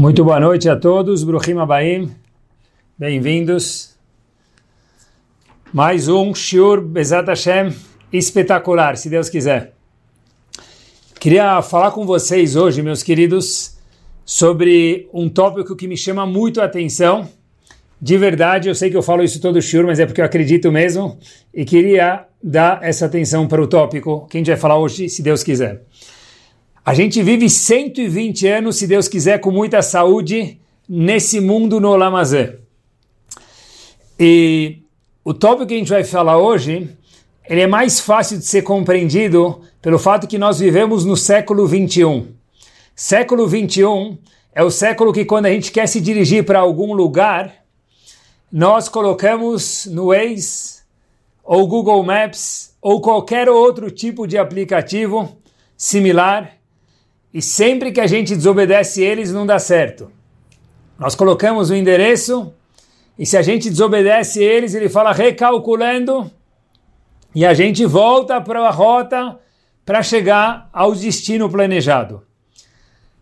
Muito boa noite a todos, Bruhim Abaim, bem-vindos. Mais um Shiur Bezat Hashem espetacular, se Deus quiser. Queria falar com vocês hoje, meus queridos, sobre um tópico que me chama muito a atenção. De verdade, eu sei que eu falo isso todo Shiur, mas é porque eu acredito mesmo e queria dar essa atenção para o tópico que a gente vai falar hoje, se Deus quiser. A gente vive 120 anos, se Deus quiser, com muita saúde nesse mundo no Olamazé. E o tópico que a gente vai falar hoje, ele é mais fácil de ser compreendido pelo fato que nós vivemos no século 21. Século 21 é o século que quando a gente quer se dirigir para algum lugar, nós colocamos no Waze ou Google Maps ou qualquer outro tipo de aplicativo similar e sempre que a gente desobedece eles não dá certo. Nós colocamos o endereço e se a gente desobedece eles, ele fala recalculando e a gente volta para a rota para chegar ao destino planejado.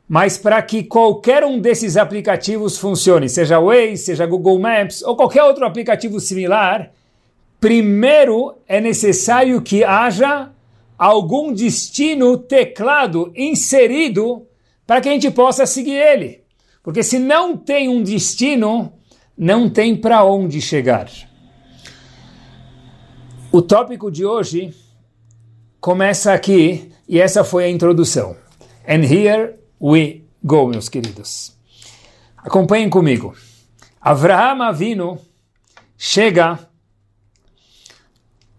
Mas para que qualquer um desses aplicativos funcione, seja Waze, seja Google Maps ou qualquer outro aplicativo similar, primeiro é necessário que haja algum destino teclado inserido para que a gente possa seguir ele. Porque se não tem um destino, não tem para onde chegar. O tópico de hoje começa aqui e essa foi a introdução. And here we go, meus queridos. Acompanhem comigo. Avraham Avino chega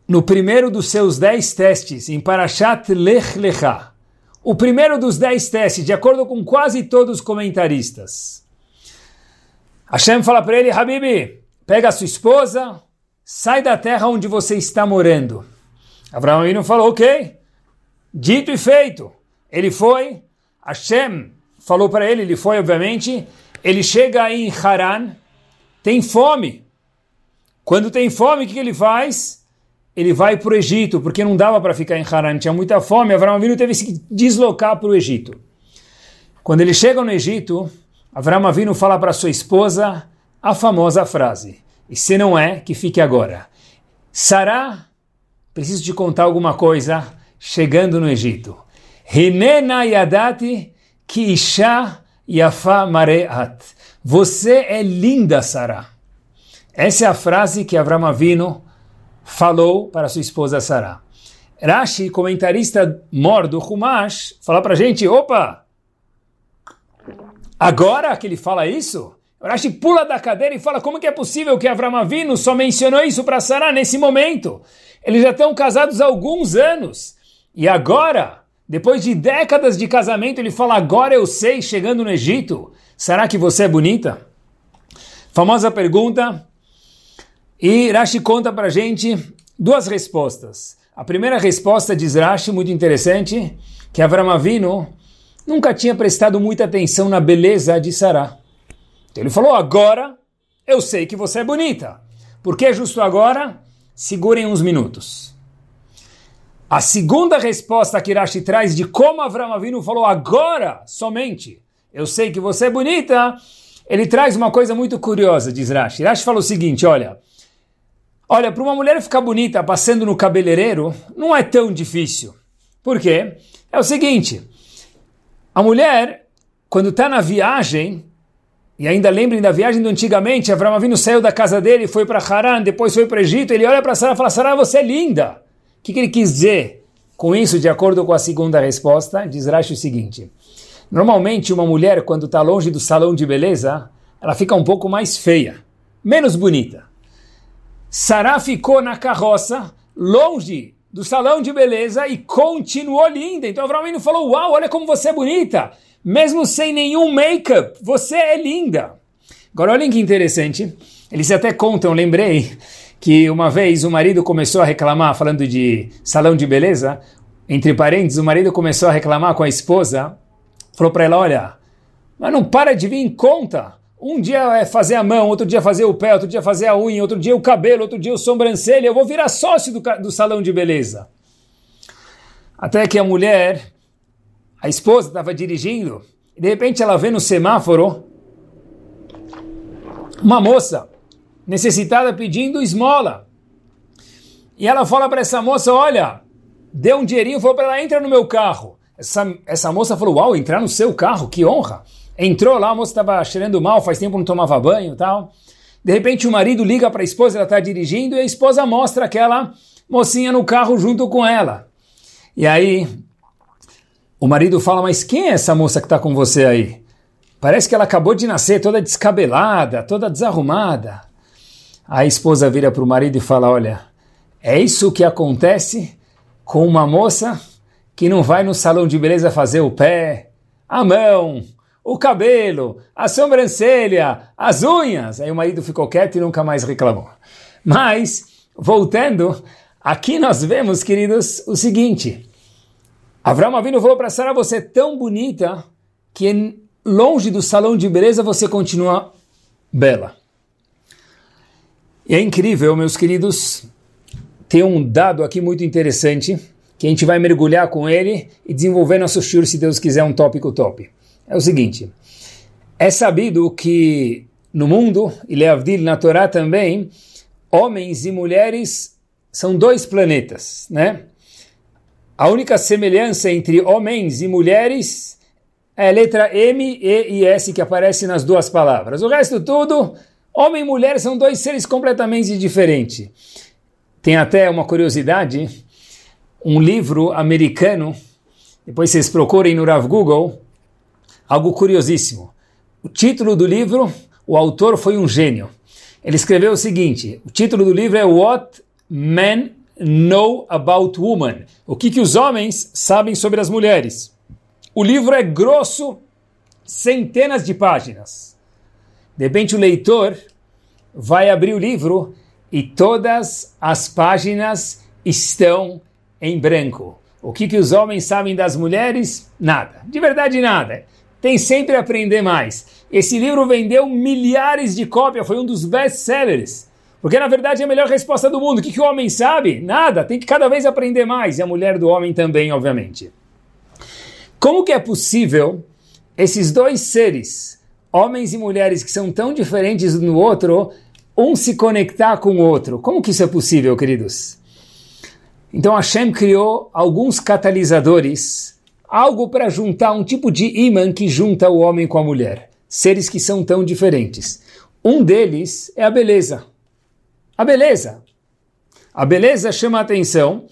no primeiro dos seus dez testes, em Parashat Lech Lecha, o primeiro dos dez testes, de acordo com quase todos os comentaristas. Hashem fala para ele, Habibi, pega a sua esposa, sai da terra onde você está morando. Abraão não falou, ok, dito e feito. Ele foi, Hashem falou para ele, ele foi obviamente, ele chega em Haran, tem fome. Quando tem fome, o que ele faz? Ele vai para o Egito, porque não dava para ficar em Haran, tinha muita fome, Avram Avinu teve que se deslocar para o Egito. Quando ele chega no Egito, Avram Avinu fala para sua esposa a famosa frase, e se não é, que fique agora. Sará, preciso te contar alguma coisa, chegando no Egito. Hinena yadati ki isha yafa mareat. Você é linda, Sará. Essa é a frase que Avram Avinu falou para sua esposa Sarah. Rashi, comentarista mor do Humash, fala para gente, opa, agora que ele fala isso, Rashi pula da cadeira e fala como que é possível que Avram Avinu só mencionou isso para Sarah nesse momento? Eles já estão casados há alguns anos. E agora, depois de décadas de casamento, ele fala, agora eu sei, chegando no Egito, será que você é bonita? Famosa pergunta, e Rashi conta para gente duas respostas. A primeira resposta diz Rashi, muito interessante, que Avram Avinu nunca tinha prestado muita atenção na beleza de Sarah. Então ele falou, agora eu sei que você é bonita. Por que justo agora? Segurem uns minutos. A segunda resposta que Rashi traz de como Avram Avinu falou agora somente, eu sei que você é bonita, ele traz uma coisa muito curiosa, diz Rashi. Rashi falou o seguinte, olha, Olha, para uma mulher ficar bonita passando no cabeleireiro, não é tão difícil. Por quê? É o seguinte, a mulher, quando está na viagem, e ainda lembrem da viagem do antigamente, Avram Avinu saiu da casa dele, foi para Haran, depois foi para o Egito, ele olha para Sarah e fala, Sarah, você é linda. O que, que ele quis dizer com isso, de acordo com a segunda resposta? Diz Rashi o seguinte, normalmente uma mulher, quando está longe do salão de beleza, ela fica um pouco mais feia, menos bonita. Sarah ficou na carroça, longe do salão de beleza e continuou linda. Então Avram falou: Uau, olha como você é bonita, mesmo sem nenhum make-up, você é linda. Agora olhem que interessante, eles até contam, lembrei, que uma vez o marido começou a reclamar, falando de salão de beleza, entre parênteses, o marido começou a reclamar com a esposa, falou para ela: Olha, mas não para de vir em conta. Um dia é fazer a mão, outro dia fazer o pé, outro dia fazer a unha, outro dia o cabelo, outro dia o sobrancelha. Eu vou virar sócio do, do salão de beleza. Até que a mulher, a esposa, estava dirigindo e de repente ela vê no semáforo uma moça necessitada pedindo esmola. E ela fala para essa moça: Olha, deu um dinheirinho, falou para ela: entra no meu carro. Essa, essa moça falou: Uau, entrar no seu carro, que honra. Entrou lá, a moça estava cheirando mal, faz tempo não tomava banho e tal. De repente o marido liga para a esposa, ela está dirigindo, e a esposa mostra aquela mocinha no carro junto com ela. E aí o marido fala: Mas quem é essa moça que está com você aí? Parece que ela acabou de nascer, toda descabelada, toda desarrumada. A esposa vira para o marido e fala: Olha, é isso que acontece com uma moça que não vai no salão de beleza fazer o pé, a mão, o cabelo, a sobrancelha, as unhas. Aí o marido ficou quieto e nunca mais reclamou. Mas, voltando, aqui nós vemos, queridos, o seguinte. Abraão Avinu falou para Sara, você é tão bonita que longe do salão de beleza você continua bela. E é incrível, meus queridos, tem um dado aqui muito interessante que a gente vai mergulhar com ele e desenvolver nosso shur, se Deus quiser, um tópico top. É o seguinte, é sabido que no mundo, e Leavdil na Torá também, homens e mulheres são dois planetas, né? A única semelhança entre homens e mulheres é a letra M, E e S que aparece nas duas palavras. O resto tudo, homem e mulher são dois seres completamente diferentes. Tem até uma curiosidade, um livro americano, depois vocês procurem no Rav Google, algo curiosíssimo. O título do livro, o autor foi um gênio. Ele escreveu o seguinte: o título do livro é What Men Know About Woman. O que, que os homens sabem sobre as mulheres. O livro é grosso, centenas de páginas. De repente o leitor vai abrir o livro e todas as páginas estão em branco. O que, que os homens sabem das mulheres? Nada. De verdade, nada. Tem sempre a aprender mais. Esse livro vendeu milhares de cópias, foi um dos best-sellers. Porque na verdade é a melhor resposta do mundo. O que, que o homem sabe? Nada. Tem que cada vez aprender mais. E a mulher do homem também, obviamente. Como que é possível esses dois seres, homens e mulheres que são tão diferentes um do outro, um se conectar com o outro? Como que isso é possível, queridos? Então Hashem criou alguns catalisadores, algo para juntar um tipo de imã que junta o homem com a mulher. Seres que são tão diferentes. Um deles é a beleza a beleza. A beleza chama a atenção.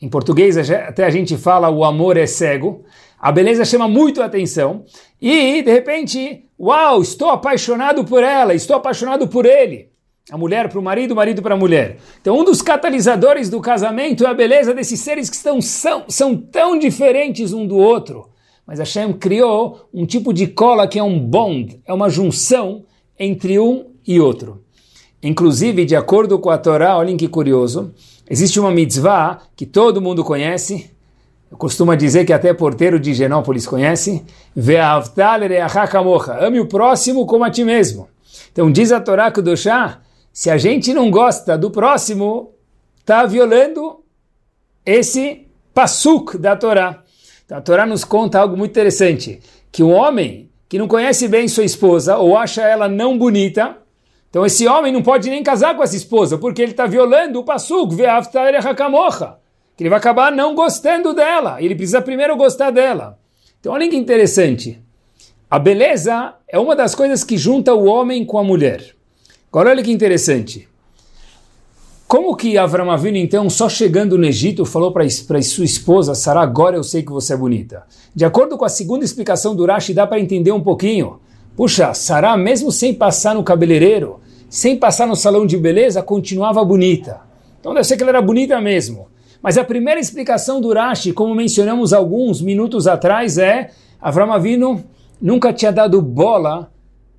Em português até a gente fala o amor é cego. A beleza chama muito a atenção. E, de repente, uau, estou apaixonado por ela, estou apaixonado por ele. A mulher para o marido, o marido para a mulher. Então, um dos catalisadores do casamento é a beleza desses seres que estão, são, são tão diferentes um do outro. Mas Hashem criou um tipo de cola que é um bond, é uma junção entre um e outro. Inclusive, de acordo com a Torá, olhem que curioso, existe uma mitzvah que todo mundo conhece, eu costumo dizer que até porteiro de Genópolis conhece, ame o próximo como a ti mesmo. Então diz a Torá que chá, se a gente não gosta do próximo, está violando esse pasuk da Torá. Então, a Torá nos conta algo muito interessante, que um homem que não conhece bem sua esposa ou acha ela não bonita, então esse homem não pode nem casar com essa esposa, porque ele está violando o pasuk, que ele vai acabar não gostando dela. Ele precisa primeiro gostar dela. Então olha que interessante. A beleza é uma das coisas que junta o homem com a mulher. Agora olha que interessante. Como que Avram Avinu, então, só chegando no Egito, falou para sua esposa, Sarah, agora eu sei que você é bonita? De acordo com a segunda explicação do Rashi, dá para entender um pouquinho. Puxa, Sarah, mesmo sem passar no cabeleireiro, sem passar no salão de beleza, continuava bonita. Então deve ser que ela era bonita mesmo. Mas a primeira explicação do Rashi, como mencionamos alguns minutos atrás, é Avram Avinu nunca tinha dado bola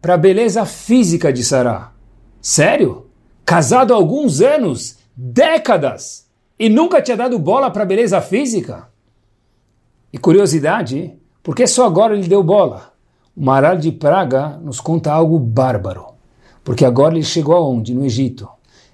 para a beleza física de Sarah. Sério? Casado há alguns anos, décadas, e nunca tinha dado bola para beleza física? E curiosidade, por que só agora ele deu bola? O Maral de Praga nos conta algo bárbaro, porque agora ele chegou aonde? No Egito.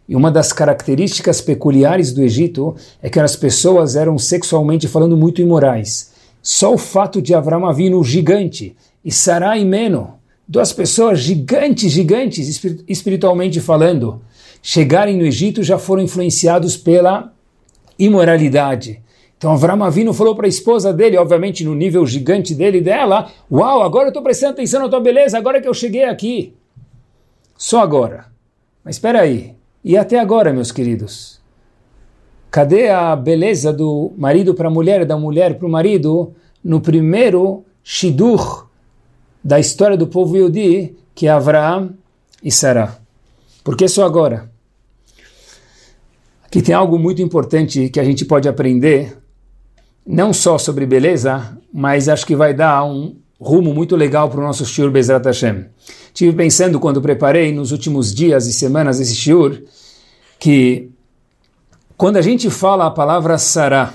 E uma das características peculiares do Egito é que as pessoas eram sexualmente falando muito imorais. Só o fato de Avram Avinu, gigante, e Sarai Meno, duas pessoas gigantes, gigantes, espiritualmente falando, chegarem no Egito já foram influenciados pela imoralidade. Então Avram Avinu falou para a esposa dele, obviamente no nível gigante dele e dela, uau, agora eu estou prestando atenção na tua beleza, agora que eu cheguei aqui. Só agora. Mas espera aí, e até agora, meus queridos? Cadê a beleza do marido para a mulher da mulher para o marido no primeiro Shidur da história do povo Yudi, que é Avraham e Sarah? Por que só agora? Aqui tem algo muito importante que a gente pode aprender, não só sobre beleza, mas acho que vai dar um rumo muito legal para o nosso Shiur Bezrat Hashem. Tive pensando quando preparei nos últimos dias e semanas esse Shiur, que quando a gente fala a palavra Sarah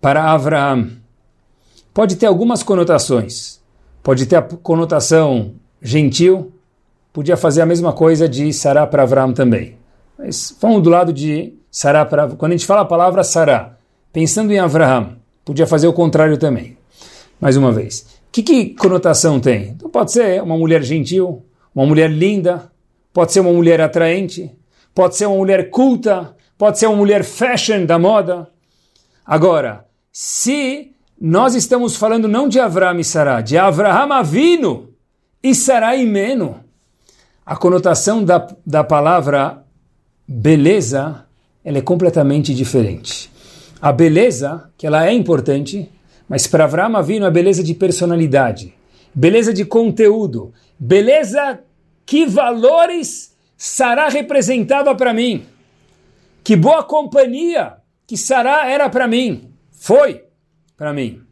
para Avraham, pode ter algumas conotações. Pode ter a conotação gentil, podia fazer a mesma coisa de Sarah para Avraham também. Mas vamos do lado de Sarah para... Quando a gente fala a palavra Sarah, pensando em Avraham, podia fazer o contrário também. Mais uma vez que, que conotação tem? Então pode ser uma mulher gentil, uma mulher linda, pode ser uma mulher atraente, pode ser uma mulher culta, pode ser uma mulher fashion da moda. Agora, se nós estamos falando não de Avram e Sarah, de Avraham Avino e Sarah Imeno, a conotação da, da palavra beleza ela é completamente diferente. A beleza, que ela é importante, mas para Avram Avinu a beleza de personalidade, beleza de conteúdo, beleza que valores Sará representava para mim. Que boa companhia que Sará era para mim. Foi para mim.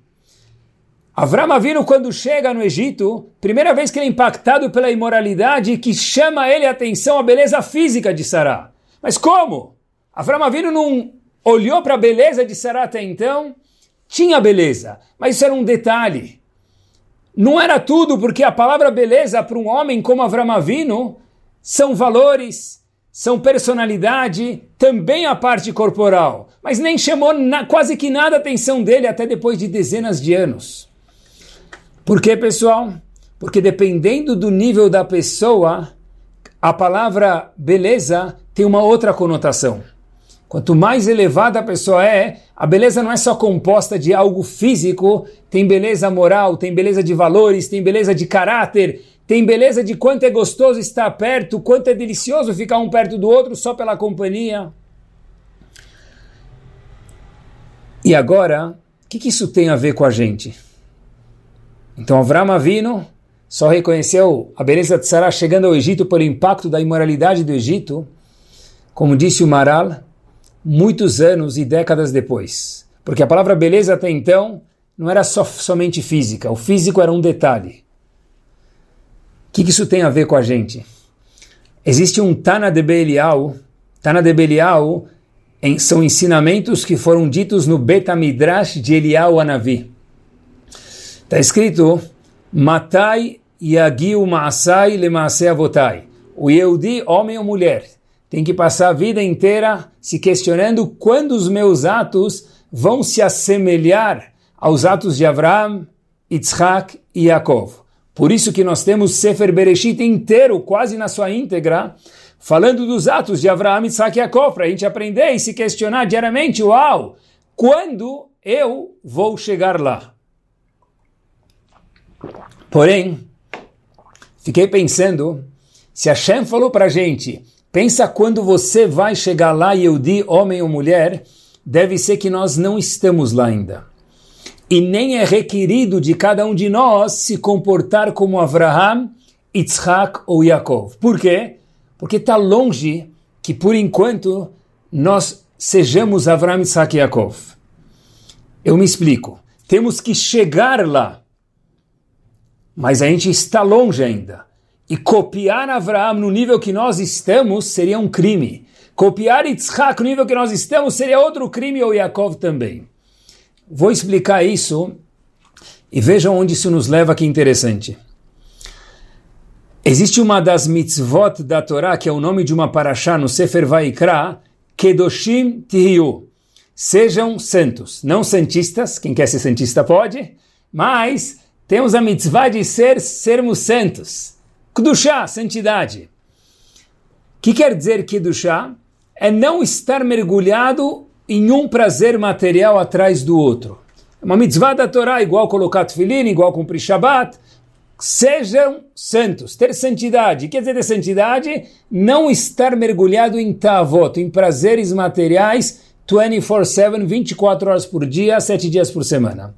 Avram Avinu, quando chega no Egito, primeira vez que ele é impactado pela imoralidade que chama ele a atenção a beleza física de Sará. Mas como? Avram Avinu não olhou para a beleza de Sará até então tinha beleza, mas isso era um detalhe. Não era tudo, porque a palavra beleza para um homem como Avram Avinu são valores, são personalidade, também a parte corporal. Mas nem chamou na, quase que nada a atenção dele até depois de dezenas de anos. Por quê, pessoal? Porque dependendo do nível da pessoa, a palavra beleza tem uma outra conotação. Quanto mais elevada a pessoa é, a beleza não é só composta de algo físico, tem beleza moral, tem beleza de valores, tem beleza de caráter, tem beleza de quanto é gostoso estar perto, quanto é delicioso ficar um perto do outro só pela companhia. E agora, o que, que, isso tem a ver com a gente? Então, Avram Avino só reconheceu a beleza de Sarah chegando ao Egito pelo impacto da imoralidade do Egito, como disse o Maral, muitos anos e décadas depois. Porque a palavra beleza até então não era só, somente física, o físico era um detalhe. Que, que isso tem a ver com a gente? Existe um Tana de Belial, Tana de Belial em, são ensinamentos que foram ditos no Betamidrash de Elial Anavi. Está escrito, Matai yagiu ma'asai lemaasei avotai. O Yehudi, homem ou mulher, tem que passar a vida inteira se questionando quando os meus atos vão se assemelhar aos atos de Abraão, Yitzhak e Yaakov. Por isso que nós temos Sefer Bereshit inteiro, quase na sua íntegra, falando dos atos de Abraão, Yitzhak e Yaakov, para a gente aprender e se questionar diariamente, uau, quando eu vou chegar lá? Porém, fiquei pensando, se Hashem falou para a gente Pensa quando você vai chegar lá, Yehudi, homem ou mulher, deve ser que nós não estamos lá ainda. E nem é requerido de cada um de nós se comportar como Abraham, Yitzhak ou Yaakov. Por quê? Porque está longe que, por enquanto, nós sejamos Abraham, Yitzhak e Yaakov. Eu me explico. Temos que chegar lá. Mas a gente está longe ainda. E copiar Abraão no nível que nós estamos seria um crime. Copiar Yitzhak no nível que nós estamos seria outro crime, ou Yaakov também. Vou explicar isso e vejam onde isso nos leva, que interessante. Existe uma das mitzvot da Torá, que é o nome de uma paraxá no Sefer Vaikra, Kedoshim Tihiyu. Sejam santos, não santistas, quem quer ser santista pode, mas temos a mitzvah de ser, sermos santos. Kedushá, santidade. O que quer dizer Kedushá? É não estar mergulhado em um prazer material atrás do outro. Uma mitzvah da Torá, igual colocar tefilin, igual cumprir Shabbat. Sejam santos, ter santidade. Quer dizer ter santidade? Não estar mergulhado em tavot, em prazeres materiais 24-7, 24 horas por dia, 7 dias por semana.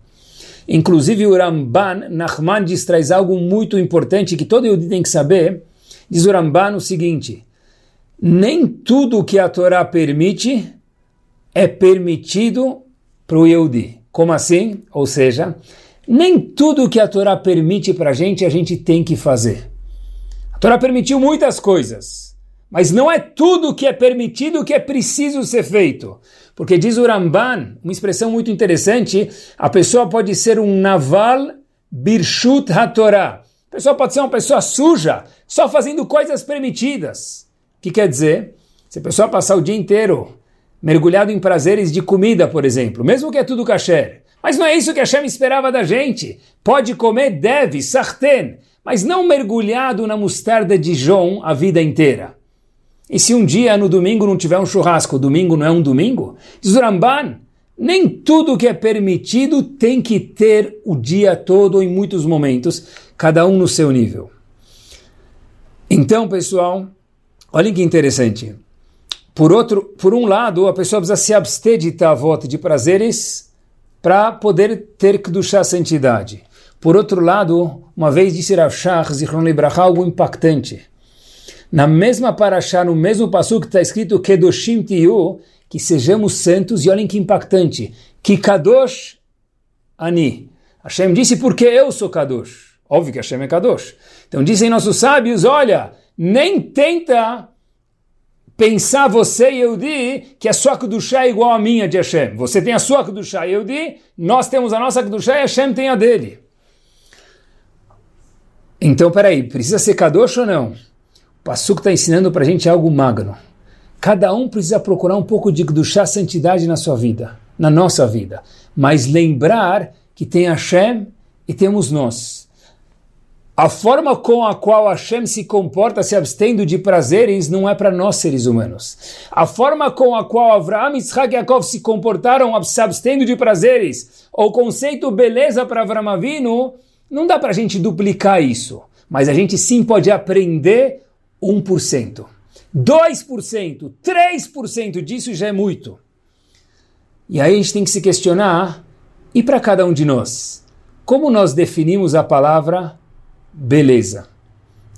Inclusive o Ramban, Nachman diz, traz algo muito importante que todo Yehudi tem que saber. Diz o Ramban o seguinte, nem tudo que a Torá permite é permitido para o Yehudi. Como assim? Ou seja, nem tudo que a Torá permite para a gente, a gente tem que fazer. A Torá permitiu muitas coisas, mas não é tudo que é permitido que é preciso ser feito. Porque diz o Ramban, uma expressão muito interessante, a pessoa pode ser um naval birshut hatorá. A pessoa pode ser uma pessoa suja, só fazendo coisas permitidas. O que quer dizer? Se a pessoa passar o dia inteiro mergulhado em prazeres de comida, por exemplo, mesmo que é tudo kasher, mas não é isso que Hashem esperava da gente. Pode comer, deve, sarten, mas não mergulhado na mostarda de João a vida inteira. E se um dia no domingo não tiver um churrasco, domingo não é um domingo? Diz o Ramban, nem tudo que é permitido tem que ter o dia todo em muitos momentos, cada um no seu nível. Então, pessoal, olhem que interessante. Por outro, por um lado, a pessoa precisa se abster de tavot, de prazeres, para poder ter que duchar santidade. Por outro lado, uma vez disse Rav Shach, Zichron Libraha, algo impactante. Na mesma paraxá, no mesmo passo que está escrito Kedoshim Tiyu, que sejamos santos, e olhem que impactante, que Kadosh Ani. Hashem disse porque eu sou Kadosh. Óbvio que Hashem é Kadosh. Então dizem nossos sábios, olha, nem tenta pensar você, Yehudi, que a sua Kedushá é igual à minha de Hashem. Você tem a sua Kedushá, Yehudi, nós temos a nossa Kedushá e Hashem tem a dele. Então, peraí, precisa ser Kadosh ou não? Passuco está ensinando para a gente algo magno. Cada um precisa procurar um pouco de Kedushá, santidade na sua vida, na nossa vida. Mas lembrar que tem Hashem e temos nós. A forma com a qual Hashem se comporta se abstendo de prazeres não é para nós seres humanos. A forma com a qual Avraham, Yitzhak e Yaakov se comportaram se abstendo de prazeres, o conceito beleza para Avraham Avinu, não dá para a gente duplicar isso. Mas a gente sim pode aprender 1%. 2%, 3% disso já é muito. E aí a gente tem que se questionar, e para cada um de nós? Como nós definimos a palavra beleza?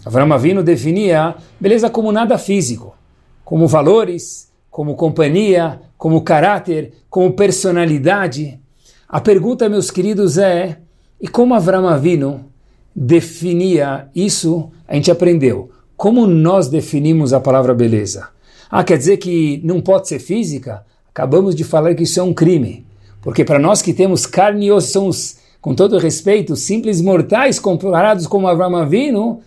Avram Avinu definia beleza como nada físico, como valores, como companhia, como caráter, como personalidade. A pergunta, meus queridos, é: e como Avram Avinu definia isso? A gente aprendeu como nós definimos a palavra beleza? Ah, quer dizer que não pode ser física? Acabamos de falar que isso é um crime. Porque para nós que temos carne e osso, somos, com todo respeito, simples mortais comparados com Avram Avinu,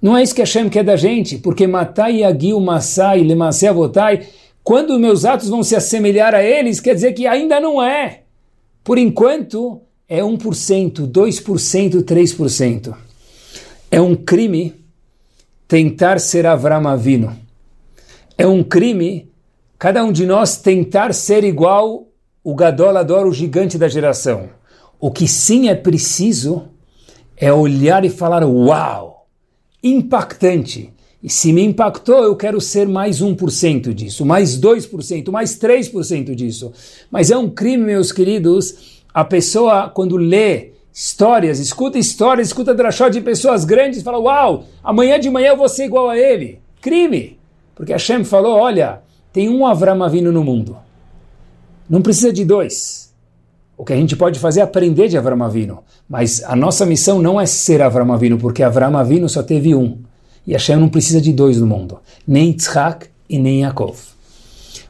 não é isso que Hashem quer da gente. Porque matai agil masai lemasei avotai, quando meus atos vão se assemelhar a eles, quer dizer que ainda não é. Por enquanto, é 1%, 2%, 3%. É um crime tentar ser Avram Avino. É um crime cada um de nós tentar ser igual o Gadol Ador, o gigante da geração. O que sim é preciso é olhar e falar, uau, impactante. E se me impactou, eu quero ser mais 1% disso, mais 2%, mais 3% disso. Mas é um crime, meus queridos, a pessoa, quando lê histórias, escuta histórias, escuta drachó de pessoas grandes, fala, uau, amanhã de manhã eu vou ser igual a ele. Crime! Porque Hashem falou, olha, tem um Avram vindo no mundo. Não precisa de dois. O que a gente pode fazer é aprender de Avram Avinu. Mas a nossa missão não é ser Avram Avinu, porque Avram Avinu só teve um. E Hashem não precisa de dois no mundo. Nem Yitzhak e nem Yaakov.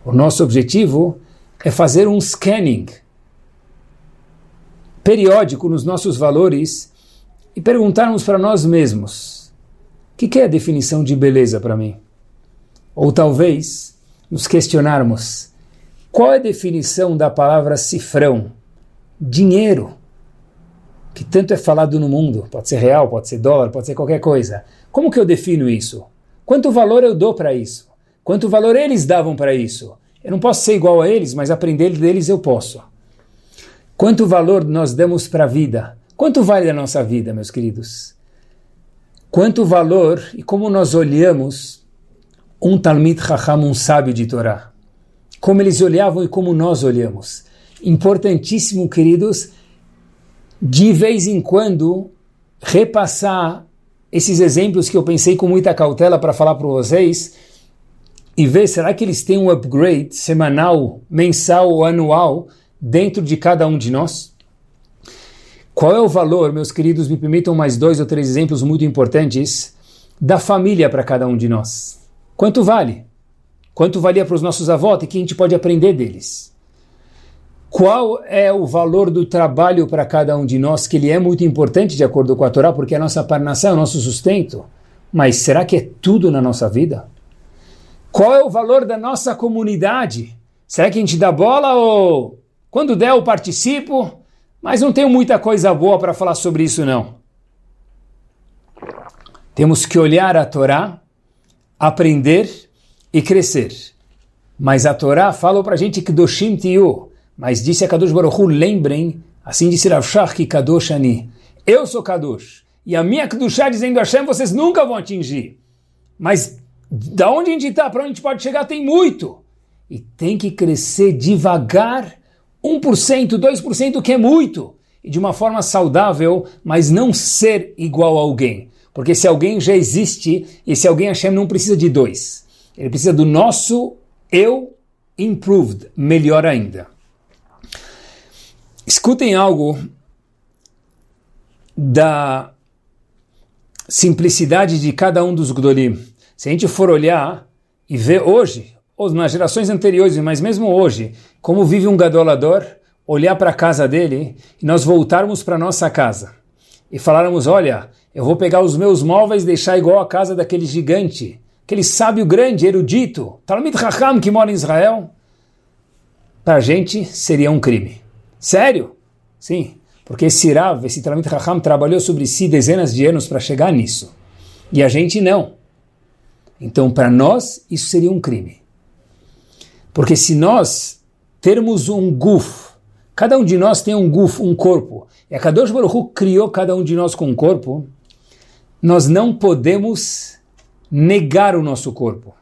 O nosso objetivo é fazer um scanning periódico nos nossos valores e perguntarmos para nós mesmos: o que, que é a definição de beleza para mim? Ou talvez nos questionarmos: qual é a definição da palavra cifrão? Dinheiro. que tanto é falado no mundo, pode ser real, pode ser dólar, pode ser qualquer coisa. Como que eu defino isso? Quanto valor eu dou para isso? Quanto valor eles davam para isso? Eu não posso ser igual a eles, mas aprender deles eu posso. Quanto valor nós damos para a vida? Quanto vale a nossa vida, meus queridos? Quanto valor e como nós olhamos um Talmid Chacham, um sábio de Torá? Como eles olhavam e como nós olhamos. Importantíssimo, queridos, de vez em quando repassar esses exemplos que eu pensei com muita cautela para falar para vocês e ver será que eles têm um upgrade semanal, mensal ou anual dentro de cada um de nós? Qual é o valor, meus queridos, me permitam mais dois ou três exemplos muito importantes, da família para cada um de nós? Quanto vale? Quanto valia para os nossos avós e que a gente pode aprender deles? Qual é o valor do trabalho para cada um de nós, que ele é muito importante de acordo com a Torá, porque é a nossa parnação, é o nosso sustento. Mas será que é tudo na nossa vida? Qual é o valor da nossa comunidade? Será que a gente dá bola ou quando der eu participo? Mas não tenho muita coisa boa para falar sobre isso não. Temos que olhar a Torá, aprender e crescer. Mas a Torá fala para a gente que Doshim Tiu, mas disse a Kadosh Baruch Hu, lembrem, assim disse Rav Shach que Kadosh Ani. Eu sou Kadosh. E a minha Kadoshá dizendo Hashem, vocês nunca vão atingir. Mas da onde a gente está, para onde a gente pode chegar, tem muito. E tem que crescer devagar, 1%, 2%, que é muito. E de uma forma saudável, mas não ser igual a alguém. Porque se alguém já existe, e se alguém Hashem não precisa de dois. Ele precisa do nosso eu improved, melhor ainda. Escutem algo da simplicidade de cada um dos Gdolim. Se a gente for olhar e ver hoje, ou nas gerações anteriores, mas mesmo hoje, como vive um gadolador, olhar para a casa dele e nós voltarmos para nossa casa e falarmos: olha, eu vou pegar os meus móveis e deixar igual a casa daquele gigante, aquele sábio grande, erudito, Talmud Raham que mora em Israel, para a gente seria um crime. Sério? Sim, porque esse Rav, esse Talmud Raham, trabalhou sobre si dezenas de anos para chegar nisso. E a gente não. Então, para nós, isso seria um crime. Porque se nós termos um guf, cada um de nós tem um guf, um corpo, e a Kadosh Baruch criou cada um de nós com um corpo, nós não podemos negar o nosso corpo.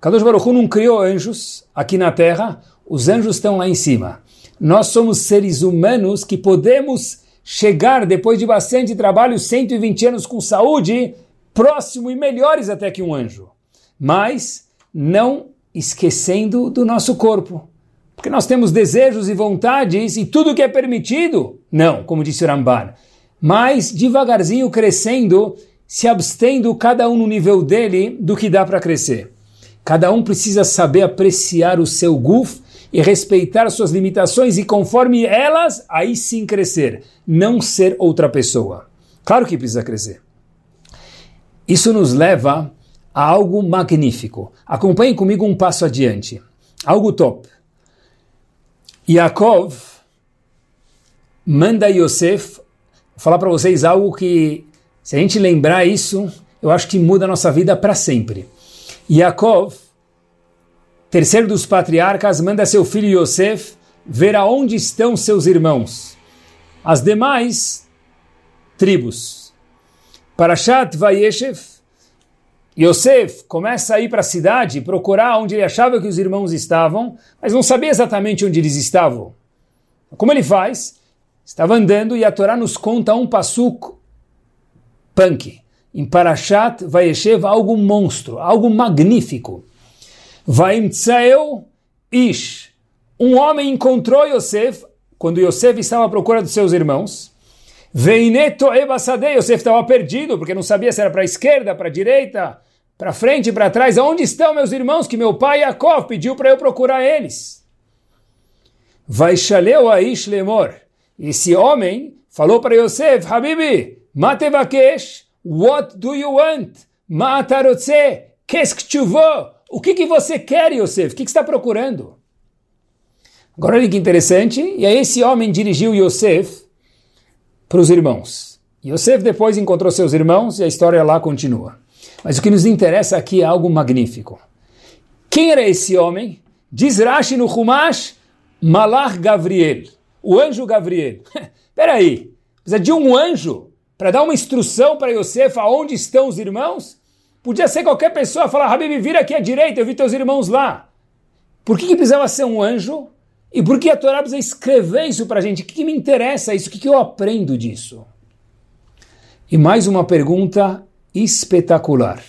Kadosh Baruch não criou anjos aqui na terra, os anjos estão lá em cima. Nós somos seres humanos que podemos chegar, depois de bastante trabalho, 120 anos com saúde, próximo e melhores até que um anjo. Mas não esquecendo do nosso corpo. Porque nós temos desejos e vontades e tudo que é permitido, não, como disse o Ramban. Mas devagarzinho crescendo, se abstendo cada um no nível dele do que dá para crescer. Cada um precisa saber apreciar o seu guf e respeitar suas limitações e conforme elas, aí sim crescer, não ser outra pessoa. Claro que precisa crescer. Isso nos leva a algo magnífico. Acompanhem comigo um passo adiante. Algo top. Yaakov manda Yosef falar para vocês algo que, se a gente lembrar isso, eu acho que muda a nossa vida para sempre. Yaakov terceiro dos patriarcas, manda seu filho Yosef ver aonde estão seus irmãos. As demais tribos. Parashat Vayeshev, Yosef começa a ir para a cidade procurar onde ele achava que os irmãos estavam, mas não sabia exatamente onde eles estavam. Como ele faz? Estava andando e a Torá nos conta um pasuk punk. Em Parashat Vayeshev, algo monstro, algo magnífico. Vaimtsaeu Ish. Um homem encontrou Yosef quando Yosef estava à procura dos seus irmãos. Veineto Ebasade. Yosef estava perdido porque não sabia se era para a esquerda, para a direita, para frente, para trás. Onde estão meus irmãos que meu pai Yaakov pediu para eu procurar eles? Vaishaleu Aish Lemor. Esse homem falou para Yosef, Habibi, Matevakesh, what do you want? Maatarotse, Kesk o que, que você quer, Yosef? O que, que está procurando? Agora olha que interessante. E aí esse homem dirigiu Yosef para os irmãos. Yosef depois encontrou seus irmãos e a história lá continua. Mas o que nos interessa aqui é algo magnífico. Quem era esse homem? Diz Rashi no Humash, Malach Gabriel, o anjo Gabriel. Peraí, precisa de um anjo para dar uma instrução para Yosef aonde estão os irmãos? Podia ser qualquer pessoa falar, Habib, vira aqui à direita, eu vi teus irmãos lá. Por que, que precisava ser um anjo? E por que a Torá precisa escrever isso para a gente? O que, que, me interessa isso? O que, que eu aprendo disso? E mais uma pergunta espetacular.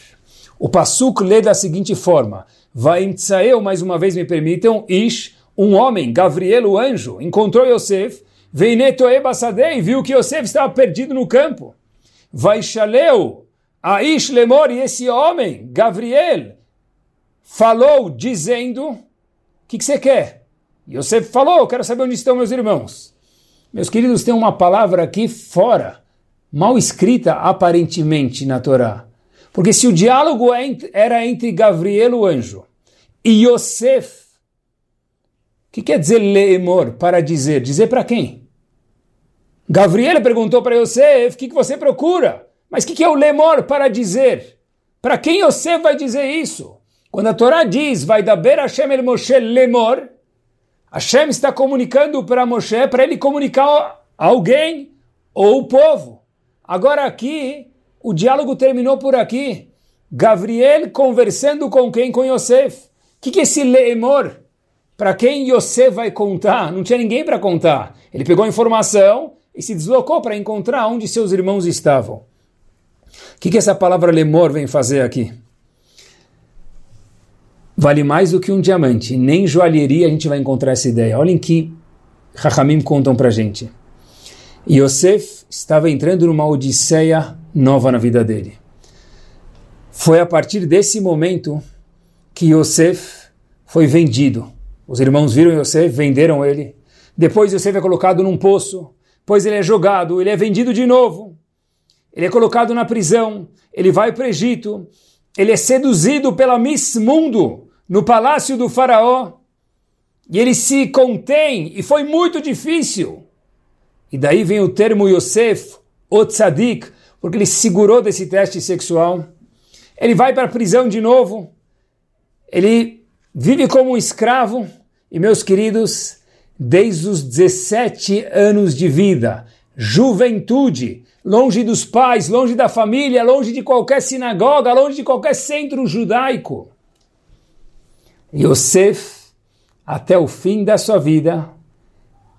O Passuk lê da seguinte forma: Vaimtsaeu, mais uma vez me permitam, Ish, um homem, Gabriel, o anjo, encontrou Yosef, Veinetoe Basadei, viu que Yosef estava perdido no campo. Vaishaleu, Aish Lemor, e esse homem, Gabriel, falou dizendo: O que, que você quer? Yosef falou: Eu quero saber onde estão meus irmãos. Meus queridos, tem uma palavra aqui fora, mal escrita aparentemente na Torá. Porque se o diálogo é era entre Gabriel, o anjo, e Yosef, o que quer dizer lemor? Para dizer. Dizer para quem? Gabriel perguntou para Yosef, o que, que você procura? Mas o que, que é o lemor para dizer? Para quem Yosef vai dizer isso? Quando a Torá diz, vai dar ber Hashem el Moshe lemor, Hashem está comunicando para Moshe, para ele comunicar a alguém ou o povo. Agora aqui, o diálogo terminou por aqui. Gabriel conversando com quem? Com Yosef. O que, que é esse lemor? Para quem Yosef vai contar? Não tinha ninguém para contar. Ele pegou a informação e se deslocou para encontrar onde seus irmãos estavam. Que, que essa palavra lemor vem fazer aqui? Vale mais do que um diamante. Nem joalheria a gente vai encontrar essa ideia. Olhem que Rahamim contam para gente. Yosef estava entrando numa odisseia nova na vida dele. Foi a partir desse momento que Yosef foi vendido os irmãos viram Yosef, venderam ele. Depois Yosef é colocado num poço. Depois ele é jogado, ele é vendido de novo. Ele é colocado na prisão. Ele vai para o Egito. Ele é seduzido pela Miss Mundo no palácio do faraó. E ele se contém. E foi muito difícil. E daí vem o termo Yosef, o tzadik, porque ele segurou desse teste sexual. Ele vai para a prisão de novo. Ele vive como um escravo. E meus queridos, desde os 17 anos de vida, juventude, longe dos pais, longe da família, longe de qualquer sinagoga, longe de qualquer centro judaico. Yosef, até o fim da sua vida,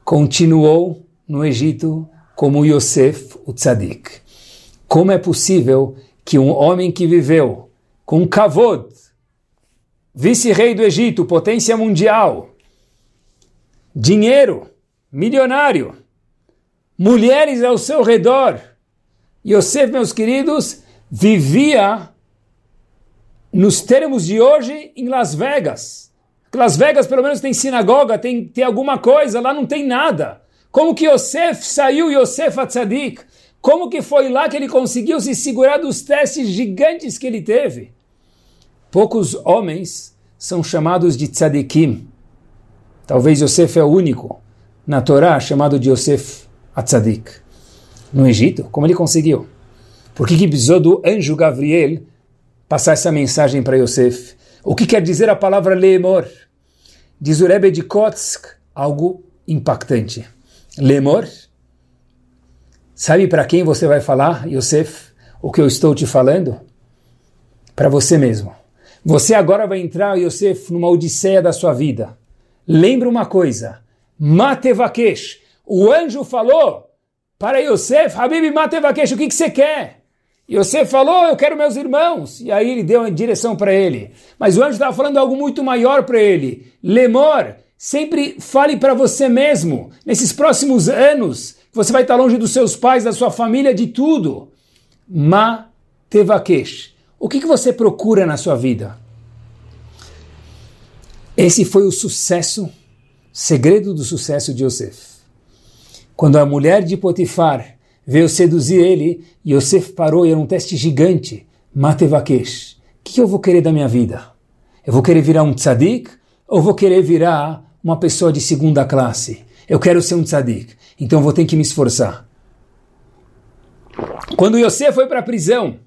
continuou no Egito como Yosef o Tzadik. Como é possível que um homem que viveu com kavod, vice-rei do Egito, potência mundial, dinheiro, milionário, mulheres ao seu redor. Yosef, meus queridos, vivia nos termos de hoje em Las Vegas. Las Vegas pelo menos tem sinagoga, tem, tem alguma coisa, lá não tem nada. Como que Yosef saiu, Yosef Atzadik? Como que foi lá que ele conseguiu se segurar dos testes gigantes que ele teve? Poucos homens são chamados de tzadikim, Talvez Yosef é o único na Torá chamado de Yosef Atzadik. No Egito, como ele conseguiu? Por que, que precisou do anjo Gabriel passar essa mensagem para Yosef? O que quer dizer a palavra Lemor? Diz o Rebbe de Kotsk algo impactante. Lemor, sabe para quem você vai falar, Yosef, o que eu estou te falando? Para você mesmo. Você agora vai entrar, Yosef, numa odisseia da sua vida. Lembra uma coisa, Matevakesh, o anjo falou para Yosef, Habib Matevakesh, o que, que você quer? Yosef falou, eu quero meus irmãos. E aí ele deu a direção para ele. Mas o anjo estava falando algo muito maior para ele. Lemor, sempre fale para você mesmo, nesses próximos anos, você vai estar longe dos seus pais, da sua família, de tudo. Ma tevakesh. O que, que você procura na sua vida? Esse foi o sucesso, segredo do sucesso de Yosef. Quando a mulher de Potifar veio seduzir ele, Yosef parou e era um teste gigante. Matevakesh. O que eu vou querer da minha vida? Eu vou querer virar um tzadik ou vou querer virar uma pessoa de segunda classe? Eu quero ser um tzadik, então vou ter que me esforçar. quando Yosef foi para a prisão,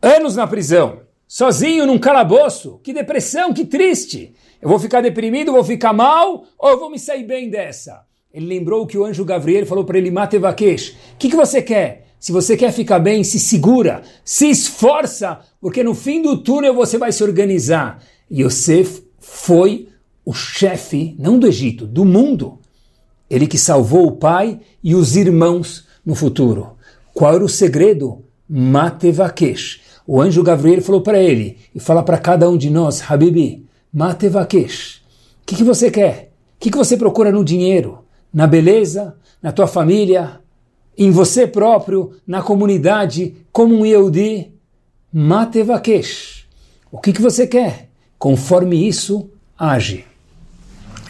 anos na prisão, sozinho num calabouço, que depressão, que triste. Eu vou ficar deprimido, vou ficar mal, ou eu vou me sair bem dessa? Ele lembrou que o anjo Gabriel falou para ele, Matevakesh, o que, que você quer? Se você quer ficar bem, se segura, se esforça, porque no fim do túnel você vai se organizar. Yosef foi o chefe, não do Egito, do mundo. Ele que salvou o pai e os irmãos no futuro. Qual era o segredo? Matevakesh. O anjo Gabriel falou para ele, e fala para cada um de nós, Habibi, Matevakesh. O que, que você quer? O que, que você procura no dinheiro? Na beleza? Na tua família? Em você próprio? Na comunidade? Como um Yehudi? Matevakesh. O que, que você quer? Conforme isso, age.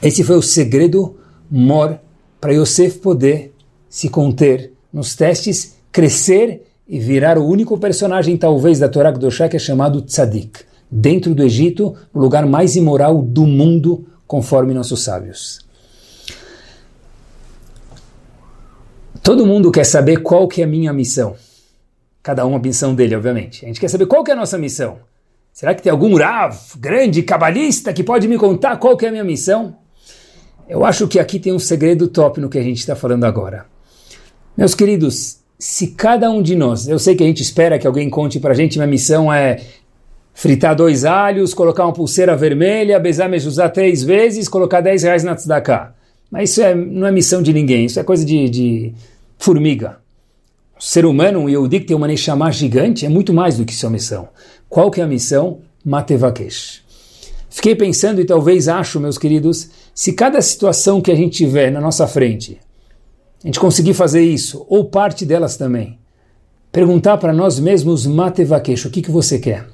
Esse foi o segredo mor para Yosef poder se conter nos testes, crescer e virar o único personagem, talvez, da Torá Kedoshá que é chamado Tzadik, dentro do Egito, o lugar mais imoral do mundo, conforme nossos sábios. Todo mundo quer saber qual que é a minha missão. Cada um a missão dele, obviamente. A gente quer saber qual que é a nossa missão. Será que tem algum Rav, grande, cabalista, que pode me contar qual que é a minha missão? Eu acho que aqui tem um segredo top no que a gente está falando agora. Meus queridos, se cada um de nós, eu sei que a gente espera que alguém conte para a gente, minha missão é fritar dois alhos, colocar uma pulseira vermelha, besar mezuzá três vezes, colocar 10 reais na tzedakah. Mas isso é, não é missão de ninguém, isso é coisa de, de formiga. O ser humano, um Yehudi que tem uma Neshama gigante, é muito mais do que sua missão. Qual que é a missão? Matevakesh. Fiquei pensando e talvez acho, meus queridos, se cada situação que a gente tiver na nossa frente, a gente conseguir fazer isso, ou parte delas também, perguntar para nós mesmos, Matevakesh, o que, que você quer?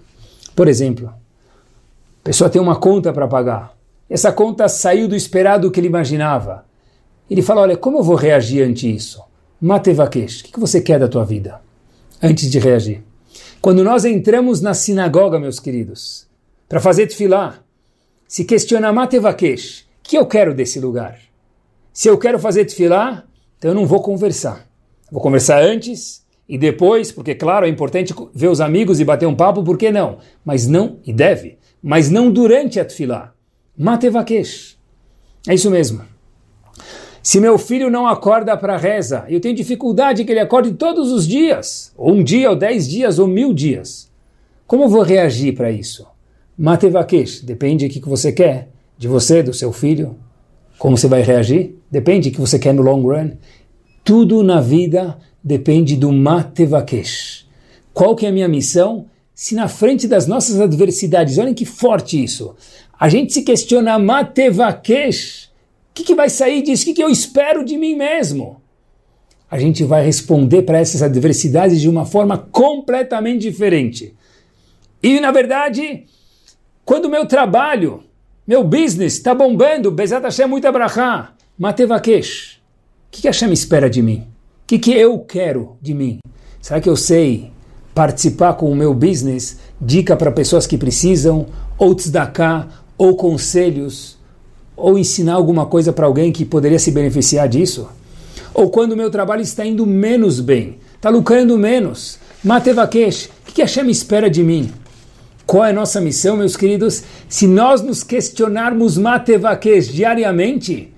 Por exemplo, a pessoa tem uma conta para pagar. Essa conta saiu do esperado que ele imaginava. Ele fala, olha, como eu vou reagir ante isso? Matevakesh, o que, você quer da tua vida? Antes de reagir. Quando nós entramos na sinagoga, meus queridos, para fazer tefilá, se questiona Matevakesh, o que eu quero desse lugar? Se eu quero fazer tefilá, então eu não vou conversar. Vou conversar antes e depois, porque claro, é importante ver os amigos e bater um papo, por que não? Mas não, e deve, mas não durante a tefilá. Matevakesh. É isso mesmo. Se meu filho não acorda para reza, eu tenho dificuldade que ele acorde todos os dias, ou um dia, ou dez dias, ou mil dias. Como vou reagir para isso? Matevakesh, depende do que você quer, de você, do seu filho. Como você vai reagir? Depende do que você quer no long run. Tudo na vida depende do Matevakesh. Qual que é a minha missão? Se na frente das nossas adversidades, olhem que forte isso, a gente se questiona Matevakesh, o que, que vai sair disso? O que, que eu espero de mim mesmo? A gente vai responder para essas adversidades de uma forma completamente diferente. E, na verdade, quando meu trabalho, meu business está bombando, Bezat Hashem muito abrahá, Matevakesh, o que, que Hashem espera de mim? O que, que eu quero de mim? Será que eu sei participar com o meu business, dica para pessoas que precisam, ou tzedakah, ou conselhos, ou ensinar alguma coisa para alguém que poderia se beneficiar disso? Ou quando o meu trabalho está indo menos bem, está lucrando menos, Matevakesh, o que, que Hashem espera de mim? Qual é a nossa missão, meus queridos? Se nós nos questionarmos Matevakesh diariamente,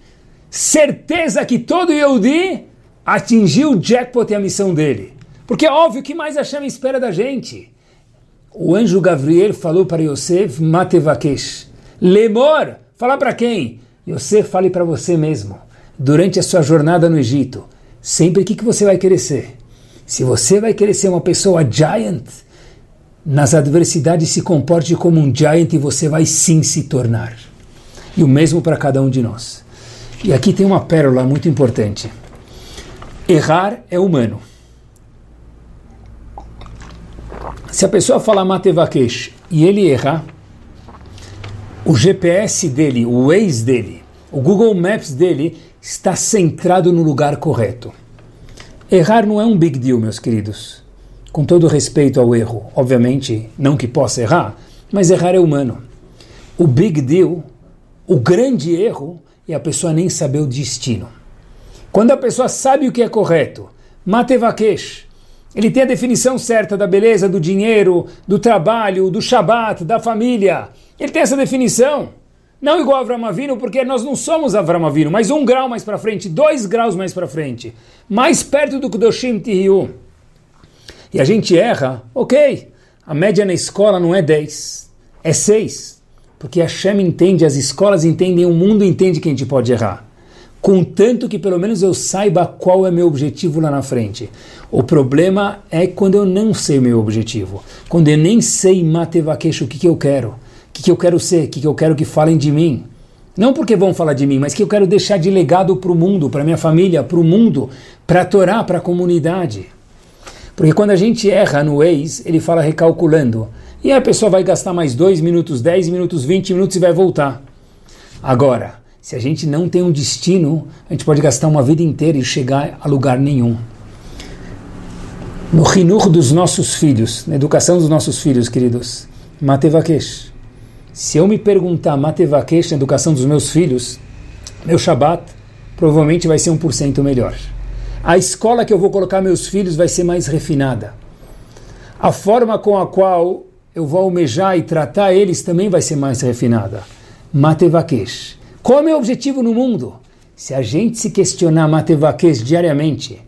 certeza que todo Yehudi atingiu o jackpot e a missão dele. Porque é óbvio que mais Hashem espera da gente. O anjo Gabriel falou para Yosef, Matevakesh. Lemor, falar para quem? Yosef, fale para você mesmo. Durante a sua jornada no Egito, sempre o que, que você vai querer ser? Se você vai querer ser uma pessoa giant, nas adversidades se comporte como um giant e você vai sim se tornar. E o mesmo para cada um de nós. E aqui tem uma pérola muito importante. Errar é humano. Se a pessoa falar Matevakesh e ele errar, o GPS dele, o Waze dele, o Google Maps dele está centrado no lugar correto. Errar não é um big deal, meus queridos com todo respeito ao erro, obviamente, não que possa errar, mas errar é humano. O big deal, o grande erro, é a pessoa nem saber o destino. Quando a pessoa sabe o que é correto, Matevakesh. Ele tem a definição certa da beleza, do dinheiro, do trabalho, do Shabat, da família. Ele tem essa definição. Não igual a Avram Avinu, porque nós não somos Avram Avinu, mas um grau mais para frente, dois graus mais para frente, mais perto do Kudoshim Tihiu. E a gente erra, ok, a média na escola não é 10, é 6, porque a Shem entende, as escolas entendem, o mundo entende que a gente pode errar. Contanto que pelo menos eu saiba qual é meu objetivo lá na frente. O problema é quando eu não sei meu objetivo, quando eu nem sei matevaqueixo o que, que eu quero que, que eu quero ser, o que, que eu quero que falem de mim. Não porque vão falar de mim, mas que eu quero deixar de legado para o mundo, para minha família, para o mundo, para a Torá, para a comunidade. Porque quando a gente erra no ex, ele fala recalculando. E a pessoa vai gastar mais 2 minutos, 10 minutos, 20 minutos e vai voltar. Agora, se a gente não tem um destino, a gente pode gastar uma vida inteira e chegar a lugar nenhum. No rinur dos nossos filhos, na educação dos nossos filhos, queridos, Matevakesh. Se eu me perguntar Matevakesh na educação dos meus filhos, meu Shabat provavelmente vai ser 1% melhor. A escola que eu vou colocar meus filhos vai ser mais refinada. A forma com a qual eu vou almejar e tratar eles também vai ser mais refinada. Matevakesh. Qual é o meu objetivo no mundo? Se a gente se questionar Matevakesh diariamente,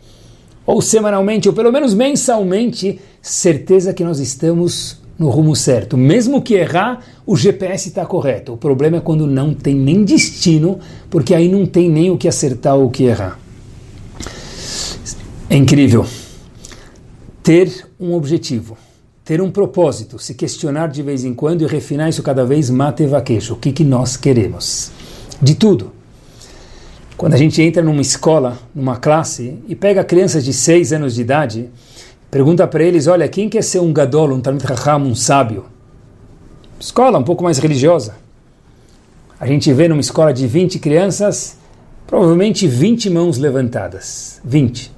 ou semanalmente, ou pelo menos mensalmente, certeza que nós estamos no rumo certo. Mesmo que errar, o GPS está correto. O problema é quando não tem nem destino, porque aí não tem nem o que acertar ou o que errar. É incrível. Ter um objetivo, ter um propósito, se questionar de vez em quando e refinar isso cada vez mate. O que, que nós queremos? De tudo. Quando a gente entra numa escola, numa classe, e pega crianças de 6 anos de idade, Pergunta para eles, olha, quem quer ser um gadol, um talmid raham, um sábio? Escola um pouco mais religiosa. A gente vê numa escola de 20 crianças, provavelmente 20 mãos levantadas. 20.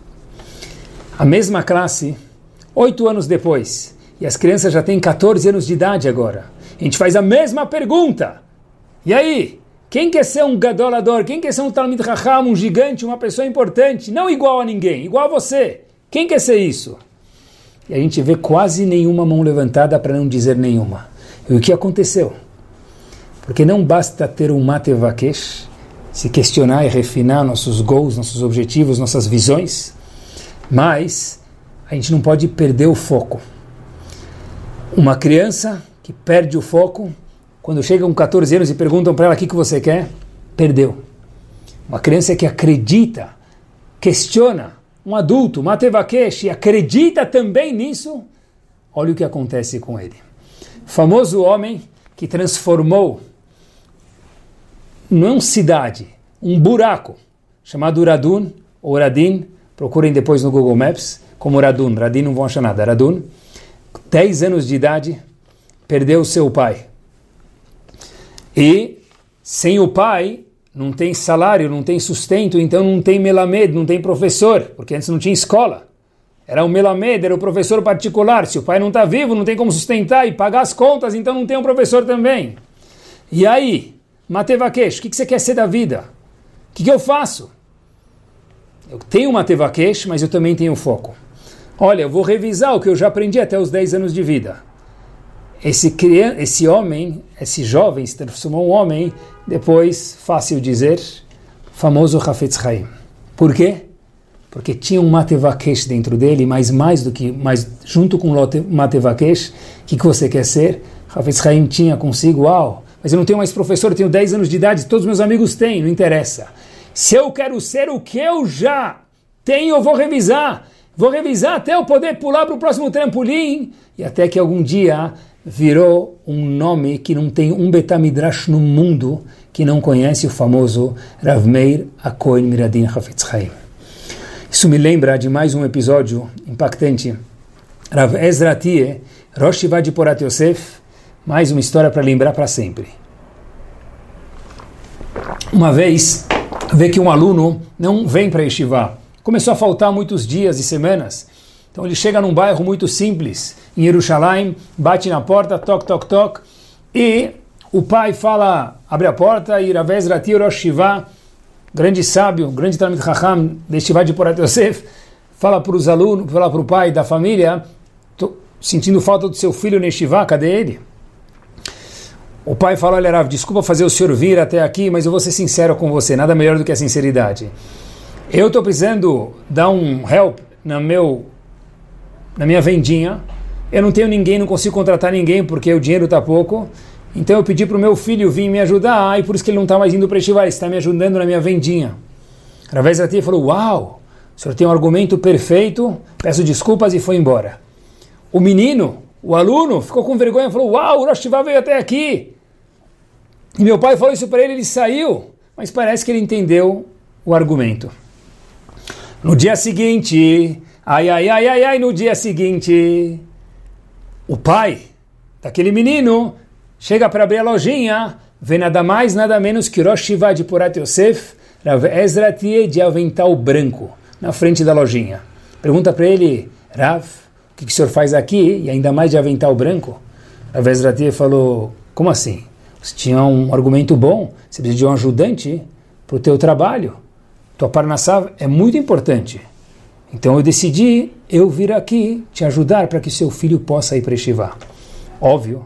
A mesma classe, oito anos depois, e as crianças já têm 14 anos de idade agora. A gente faz a mesma pergunta. E aí? Quem quer ser um gadolador? Quem quer ser um talmid raham, um gigante, uma pessoa importante? Não igual a ninguém, igual a você. Quem quer ser isso? e a gente vê quase nenhuma mão levantada para não dizer nenhuma. E o que aconteceu? Porque não basta ter um matevakesh, se questionar e refinar nossos goals, nossos objetivos, nossas visões, mas a gente não pode perder o foco. Uma criança que perde o foco, quando chega com 14 anos e perguntam para ela o que, que você quer, perdeu. Uma criança que acredita, questiona, um adulto, Matevakesh, acredita também nisso, olha o que acontece com ele. Famoso homem que transformou não cidade, um buraco, chamado Uradun, ou Radin, procurem depois no Google Maps, como Radun, Radin não vão achar nada, Radun, 10 anos de idade, perdeu seu pai. E sem o pai, não tem salário, não tem sustento, então não tem melamed, não tem professor, porque antes não tinha escola. Era um melamed, era o professor particular. Se o pai não está vivo, não tem como sustentar e pagar as contas, então não tem um professor também. E aí, Matevakesh, o que, que você quer ser da vida? O que, que eu faço? Eu tenho Matevakesh, mas eu também tenho foco. Olha, eu vou revisar o que eu já aprendi até os 10 anos de vida. Esse, esse homem, esse jovem se transformou um homem depois, fácil dizer, famoso Hafetz Haim. Por quê? Porque tinha um Matevakesh dentro dele, mas mais do que, mas junto com o Matevakesh, o que, que você quer ser? Hafetz Haim tinha consigo, uau, mas eu não tenho mais professor, eu tenho 10 anos de idade, todos meus amigos têm, não interessa. Se eu quero ser o que eu já tenho, eu vou revisar. Vou revisar até eu poder pular para o próximo trampolim e até que algum dia virou um nome que não tem um Betamidrash no mundo que não conhece o famoso Rav Meir Akoin Miradin Hafetz Chaim. Isso me lembra de mais um episódio impactante. Rav Ezra Tie, Rosh Yvad Porat Yosef, mais uma história para lembrar para sempre. Uma vez, vê que um aluno não vem para Yeshiva. Começou a faltar muitos dias e semanas. Então ele chega num bairro muito simples, em Jerusalém, bate na porta, toc, toc, toc, e o pai fala, abre a porta, e Ravez Rati Rosh grande sábio, grande Talmud Chacham de Shiva de Porat Yosef, fala para os alunos, fala para o pai da família, tô sentindo falta do seu filho Neshivá, cadê ele? O pai fala, olha Rav, desculpa fazer o senhor vir até aqui, mas eu vou ser sincero com você, nada melhor do que a sinceridade. Eu estou precisando dar um help na, meu, na minha vendinha, eu não tenho ninguém, não consigo contratar ninguém porque o dinheiro está pouco, então eu pedi para o meu filho vir me ajudar, e por isso que ele não está mais indo para Estivar, está me ajudando na minha vendinha. Através da tia falou, uau, o senhor tem um argumento perfeito, peço desculpas e foi embora. O menino, o aluno, ficou com vergonha e falou, uau, o Rosh veio até aqui. E meu pai falou isso para ele, ele saiu, mas parece que ele entendeu o argumento. No dia seguinte, ai, ai, ai, ai, ai, no dia seguinte, o pai daquele menino chega para abrir a lojinha, vê nada mais, nada menos que Rosh Shiva de Porat Yosef, Rav Ezra Tie de avental branco, na frente da lojinha. Pergunta para ele, Rav, o que, que o senhor faz aqui, e ainda mais de avental branco? Rav Ezra Tie falou, como assim? Você tinha um argumento bom, você precisa de um ajudante para o teu trabalho. Tua parnassá é muito importante. Então eu decidi eu vir aqui te ajudar para que seu filho possa ir para Shiva. Óbvio,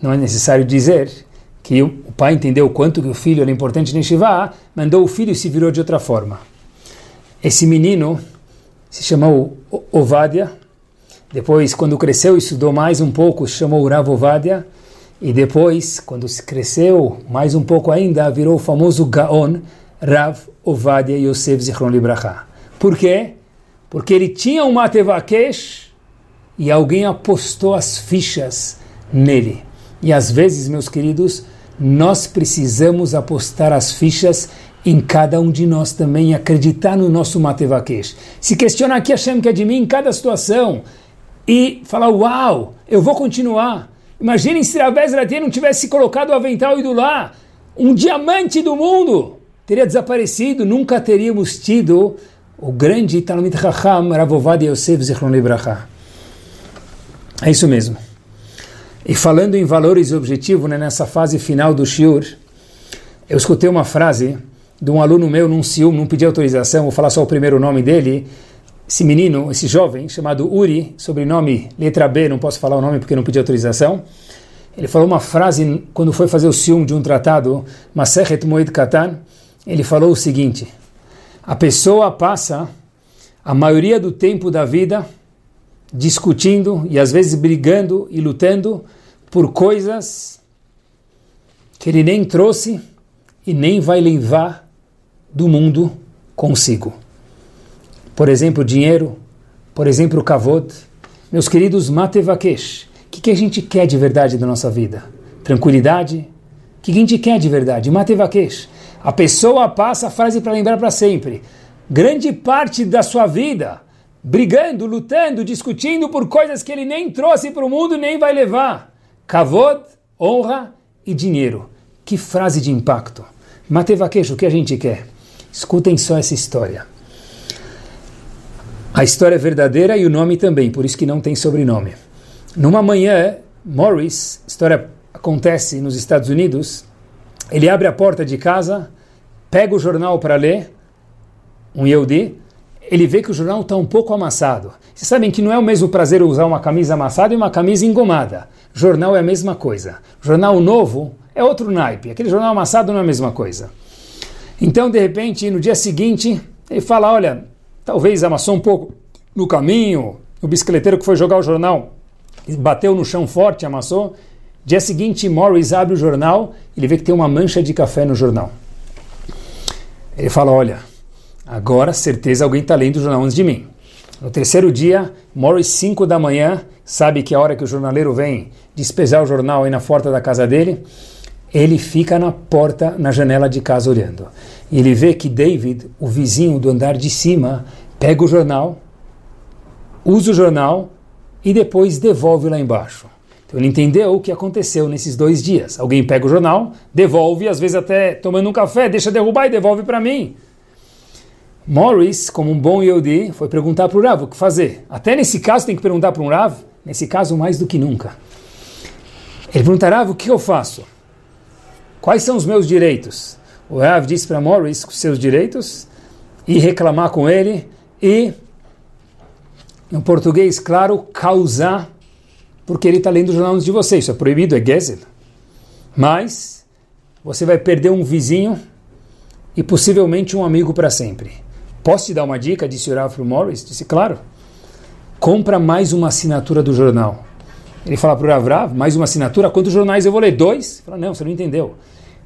não é necessário dizer que o pai entendeu o quanto que o filho era importante em Shiva, mandou o filho e se virou de outra forma. Esse menino se chamou Ovadia, depois, quando cresceu, estudou mais um pouco, chamou Rav Ovadia, e depois, quando cresceu mais um pouco ainda, virou o famoso Gaon, Rav Ovadia Yosef Zichron Libracha. Por quê? Porque ele tinha um Matevakesh e alguém apostou as fichas nele. E às vezes, meus queridos, nós precisamos apostar as fichas em cada um de nós também, acreditar no nosso Matevakesh. Se questionar que é de mim em cada situação e falar, uau, eu vou continuar. Imaginem se a Bezratia não tivesse colocado o avental e do lá, um diamante do mundo teria desaparecido, nunca teríamos tido o grande Talmud Chacham Ravovad Yosef Zichron Libracha. É isso mesmo. E falando em valores e objetivo, né, nessa fase final do Shiur, eu escutei uma frase de um aluno meu num Sium, não pedi autorização, vou falar só o primeiro nome dele. Esse menino, esse jovem, chamado Uri, sobrenome letra B, não posso falar o nome porque não pedi autorização. Ele falou uma frase quando foi fazer o Sium de um tratado, Masechet Moed Katan. Ele falou o seguinte: a pessoa passa a maioria do tempo da vida discutindo e às vezes brigando e lutando por coisas que ele nem trouxe e nem vai levar do mundo consigo. Por exemplo, dinheiro, por exemplo, kavod. Meus queridos Matevakesh, o que, que, a gente quer de verdade da nossa vida? Tranquilidade? O que, que a gente quer de verdade? Matevakesh. A pessoa passa a frase para lembrar para sempre. Grande parte da sua vida brigando, lutando, discutindo por coisas que ele nem trouxe para o mundo nem vai levar. Kavod, honra e dinheiro. Que frase de impacto. Matevaquejo, o que a gente quer? Escutem só essa história. A história é verdadeira e o nome também, por isso que não tem sobrenome. Numa manhã, Morris, história acontece nos Estados Unidos, ele abre a porta de casa, pega o jornal para ler, um Yehudi, ele vê que o jornal está um pouco amassado. Vocês sabem que não é o mesmo prazer usar uma camisa amassada e uma camisa engomada. Jornal é a mesma coisa. Jornal novo é outro naipe. Aquele jornal amassado não é a mesma coisa. Então, de repente, no dia seguinte, ele fala: Olha, talvez amassou um pouco no caminho. O bicicleteiro que foi jogar o jornal bateu no chão forte, amassou. Dia seguinte, Morris abre o jornal, ele vê que tem uma mancha de café no jornal. Ele fala: Olha, Agora, certeza, alguém está lendo o jornal antes de mim. No terceiro dia, Morris, 5 da manhã, sabe que a hora que o jornaleiro vem despejar o jornal aí na porta da casa dele, ele fica na porta, na janela de casa olhando. E ele vê que David, o vizinho do andar de cima, pega o jornal, usa o jornal e depois devolve lá embaixo. Então ele entendeu o que aconteceu nesses dois dias. Alguém pega o jornal, devolve, às vezes até tomando um café, deixa derrubar e devolve para mim. Morris, como um bom Yehudi, foi perguntar para o Rav o que fazer. Até nesse caso tem que perguntar para um Rav, nesse caso mais do que nunca. Ele pergunta, Rav, o que eu faço? Quais são os meus direitos? O Rav disse para Morris os seus direitos e reclamar com ele e em português claro, causar, porque ele está lendo o jornal antes de você. Isso é proibido, é Gezel. Mas você vai perder um vizinho e possivelmente um amigo para sempre. Posso te dar uma dica? Disse o Rafa Morris. Disse, claro. Compra mais uma assinatura do jornal. Ele fala para o Rav, mais uma assinatura? Quantos jornais eu vou ler? Dois? Fala, não, você não entendeu.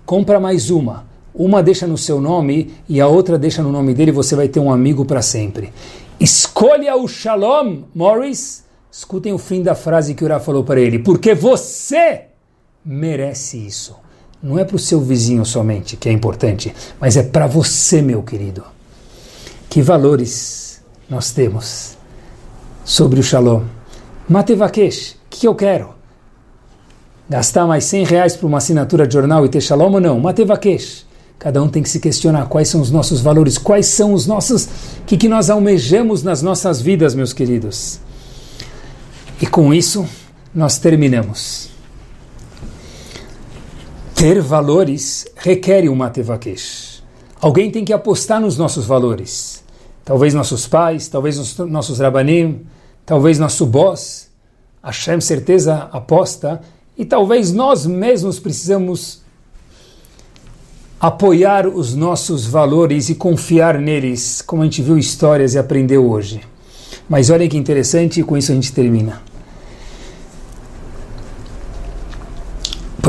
Compra mais uma. Uma deixa no seu nome e a outra deixa no nome dele, você vai ter um amigo para sempre. Escolha o Shalom, Morris. Escutem o fim da frase que o Rav falou para ele. Porque você merece isso. Não é para o seu vizinho somente, que é importante, mas é para você, meu querido. Que valores nós temos sobre o Shalom? Matevakesh, o que eu quero? Gastar mais 100 reais para uma assinatura de jornal e ter Shalom ou não? Matevakesh. Cada um tem que se questionar quais são os nossos valores, quais são os nossos, o que, que nós almejamos nas nossas vidas, meus queridos. E com isso, nós terminamos. Ter valores requer uma tevakesh. Alguém tem que apostar nos nossos valores. Talvez nossos pais, talvez os nossos rabanim, talvez nosso boss. Hashem certeza aposta e talvez nós mesmos precisamos apoiar os nossos valores e confiar neles, como a gente viu histórias e aprendeu hoje. Mas olhem que interessante, e com isso a gente termina.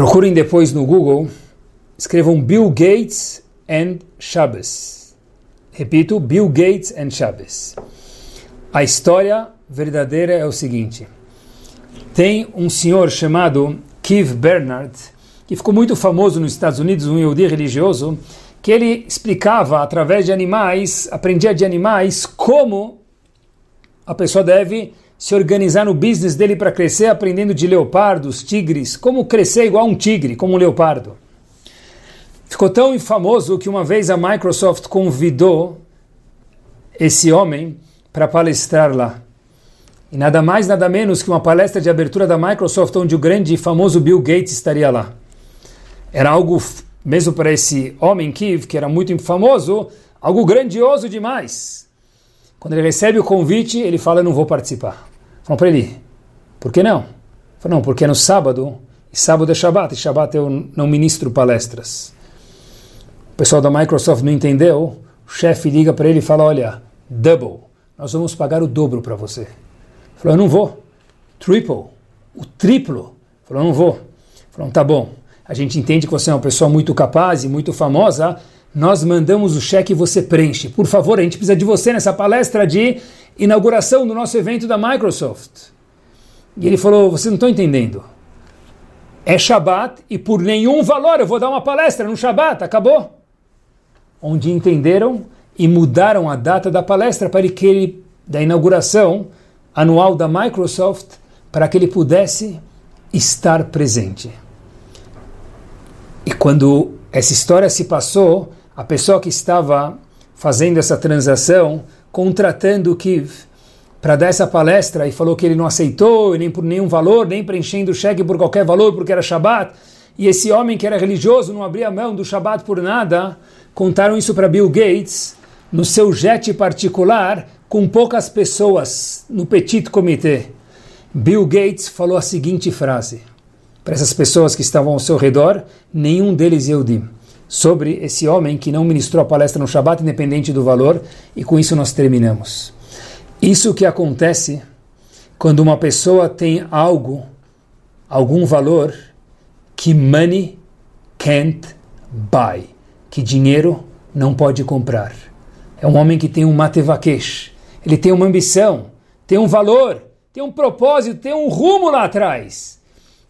Procurem depois no Google, escrevam Bill Gates and Shabbos. Repito, Bill Gates and Shabbos. A história verdadeira é o seguinte: tem um senhor chamado Keith Bernard, que ficou muito famoso nos Estados Unidos, um Yehudi religioso, que ele explicava através de animais, aprendia de animais, como a pessoa deve se organizar no business dele para crescer, aprendendo de leopardos, tigres, como crescer igual um tigre, como um leopardo. Ficou tão famoso que uma vez a Microsoft convidou esse homem para palestrar lá. E nada mais, nada menos que uma palestra de abertura da Microsoft, onde o grande e famoso Bill Gates estaria lá. Era algo, mesmo para esse homem Kiv, que era muito famoso, algo grandioso demais. Quando ele recebe o convite, ele fala: não vou participar. Falam para ele: Por que não? Falam: Não, porque é no sábado, e sábado é Shabat, e Shabat eu não ministro palestras. O pessoal da Microsoft não entendeu, o chefe liga para ele e fala: Olha, double, nós vamos pagar o dobro para você. Falou: Eu não vou. Triple, o triplo. Falou: Eu não vou. Falou: Tá bom a gente entende que você é uma pessoa muito capaz e muito famosa, nós mandamos o cheque e você preenche. Por favor, a gente precisa de você nessa palestra de inauguração do nosso evento da Microsoft. E ele falou: Vocês não estão entendendo. É Shabat e por nenhum valor eu vou dar uma palestra no Shabat, acabou. Onde entenderam e mudaram a data da palestra para que ele, da inauguração anual da Microsoft, para que ele pudesse estar presente. E quando essa história se passou, a pessoa que estava fazendo essa transação, contratando o Kiv para dar essa palestra e falou que ele não aceitou, nem por nenhum valor, nem preenchendo o cheque por qualquer valor, porque era Shabat, e esse homem que era religioso não abria mão do Shabat por nada, contaram isso para Bill Gates no seu jet particular, com poucas pessoas no petit comité. Bill Gates falou a seguinte frase: para essas pessoas que estavam ao seu redor, nenhum deles Yehudim. Sobre esse homem que não ministrou a palestra no Shabat, independente do valor, e com isso nós terminamos. Isso que acontece quando uma pessoa tem algo, algum valor, que money can't buy, que dinheiro não pode comprar. É um homem que tem um matevakesh, ele tem uma ambição, tem um valor, tem um propósito, tem um rumo lá atrás.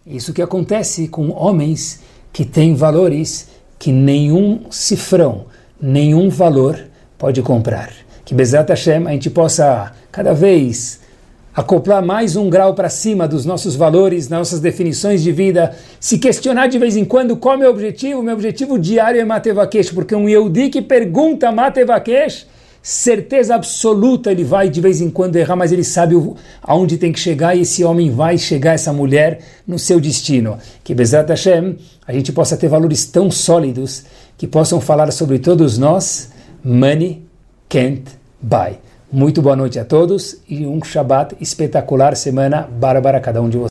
Isso que acontece com homens que têm valores que nenhum cifrão, nenhum valor pode comprar. Que Bezat Hashem a gente possa cada vez acoplar mais um grau para cima dos nossos valores, nossas definições de vida, se questionar de vez em quando qual é o meu objetivo. Meu objetivo diário é Matevakesh, porque um Yehudi que pergunta Matevakesh certeza absoluta ele vai de vez em quando errar, mas ele sabe aonde tem que chegar e esse homem vai chegar, essa mulher, no seu destino. Que Bezat Hashem, a gente possa ter valores tão sólidos que possam falar sobre todos nós, money can't buy. Muito boa noite a todos e um Shabat espetacular, semana bárbara cada um de vocês.